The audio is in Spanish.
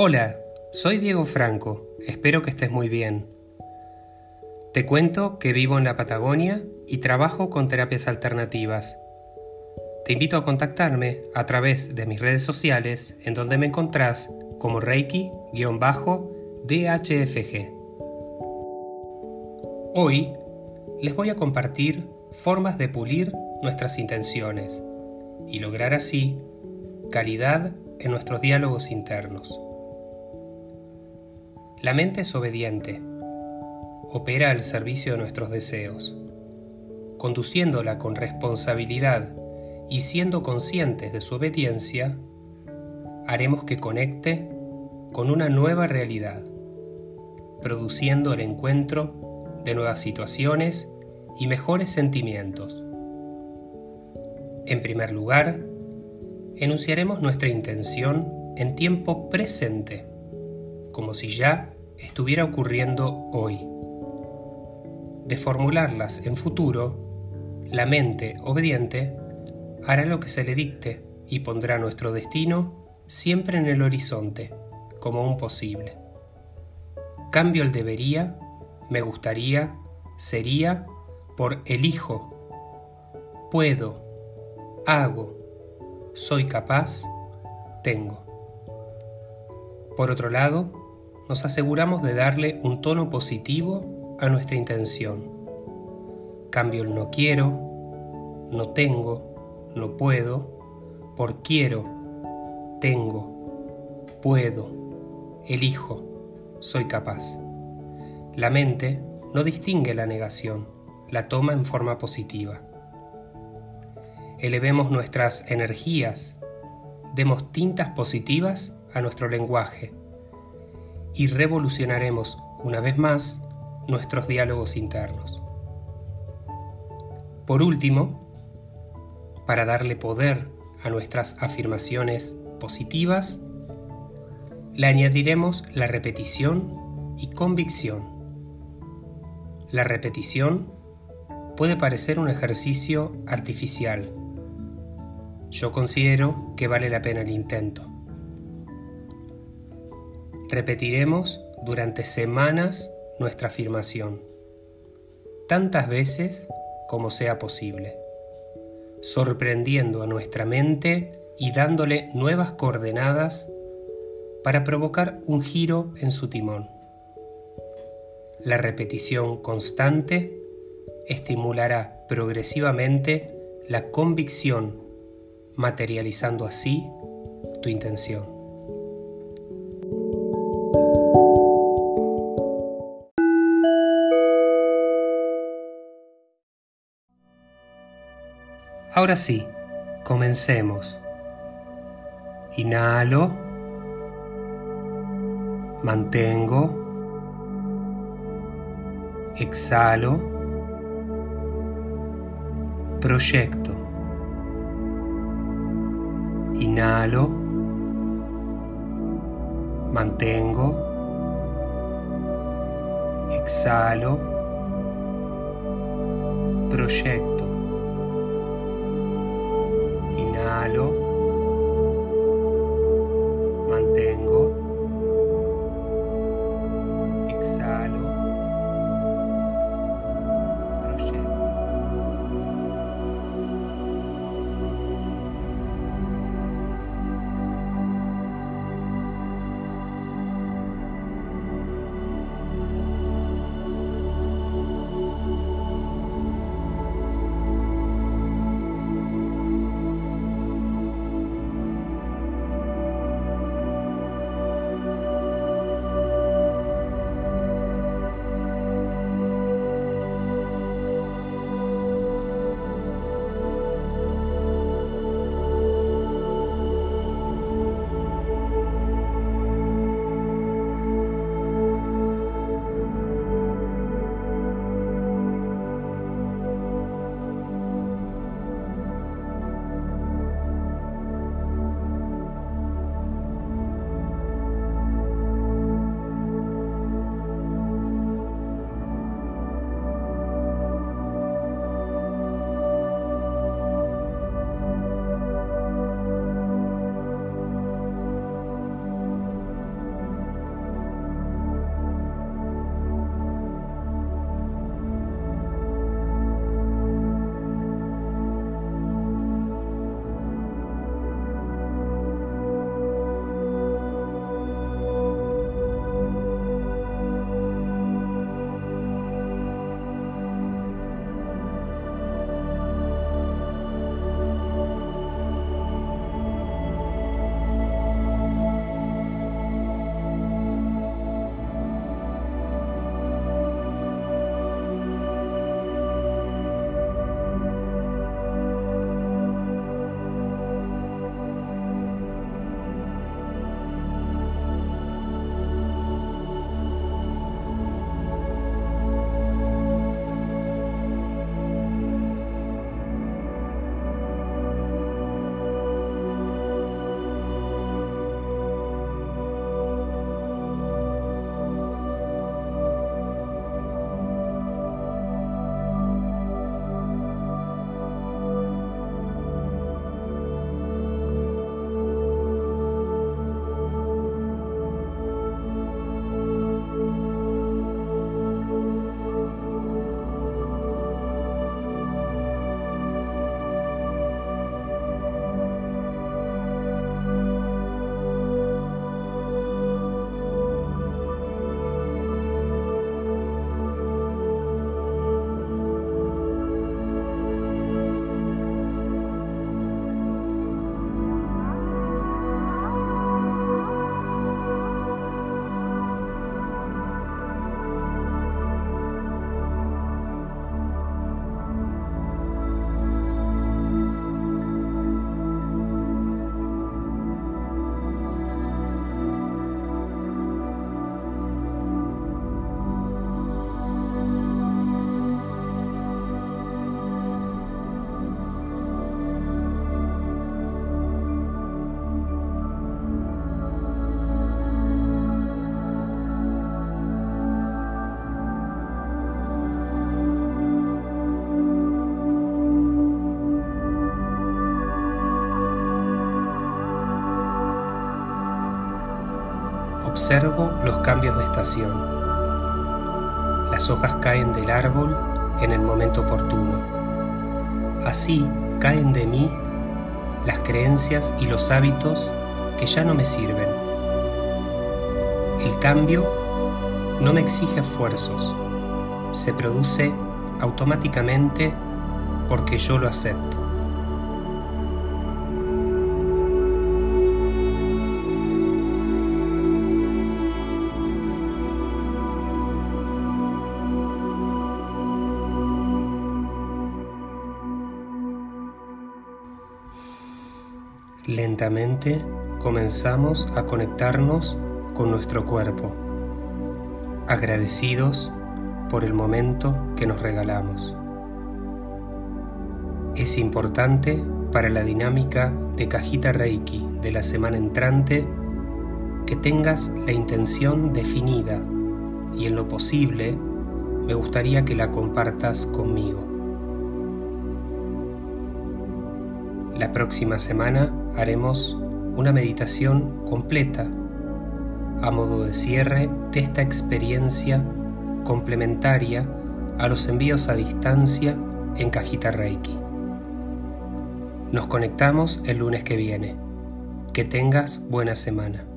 Hola, soy Diego Franco, espero que estés muy bien. Te cuento que vivo en la Patagonia y trabajo con terapias alternativas. Te invito a contactarme a través de mis redes sociales en donde me encontrás como Reiki-DHFG. Hoy les voy a compartir formas de pulir nuestras intenciones y lograr así calidad en nuestros diálogos internos. La mente es obediente, opera al servicio de nuestros deseos, conduciéndola con responsabilidad y siendo conscientes de su obediencia, haremos que conecte con una nueva realidad, produciendo el encuentro de nuevas situaciones y mejores sentimientos. En primer lugar, enunciaremos nuestra intención en tiempo presente, como si ya estuviera ocurriendo hoy. De formularlas en futuro, la mente obediente hará lo que se le dicte y pondrá nuestro destino siempre en el horizonte, como un posible. Cambio el debería, me gustaría, sería, por elijo, puedo, hago, soy capaz, tengo. Por otro lado, nos aseguramos de darle un tono positivo a nuestra intención. Cambio el no quiero, no tengo, no puedo, por quiero, tengo, puedo, elijo, soy capaz. La mente no distingue la negación, la toma en forma positiva. Elevemos nuestras energías, demos tintas positivas a nuestro lenguaje y revolucionaremos una vez más nuestros diálogos internos. Por último, para darle poder a nuestras afirmaciones positivas, le añadiremos la repetición y convicción. La repetición puede parecer un ejercicio artificial. Yo considero que vale la pena el intento. Repetiremos durante semanas nuestra afirmación, tantas veces como sea posible, sorprendiendo a nuestra mente y dándole nuevas coordenadas para provocar un giro en su timón. La repetición constante estimulará progresivamente la convicción, materializando así tu intención. Ahora sí, comencemos. Inhalo. Mantengo. Exhalo. Proyecto. Inhalo. Mantengo. Exhalo. Proyecto. Observo los cambios de estación. Las hojas caen del árbol en el momento oportuno. Así caen de mí las creencias y los hábitos que ya no me sirven. El cambio no me exige esfuerzos, se produce automáticamente porque yo lo acepto. Lentamente comenzamos a conectarnos con nuestro cuerpo, agradecidos por el momento que nos regalamos. Es importante para la dinámica de cajita Reiki de la semana entrante que tengas la intención definida y en lo posible me gustaría que la compartas conmigo. La próxima semana haremos una meditación completa a modo de cierre de esta experiencia complementaria a los envíos a distancia en cajita Reiki. Nos conectamos el lunes que viene. Que tengas buena semana.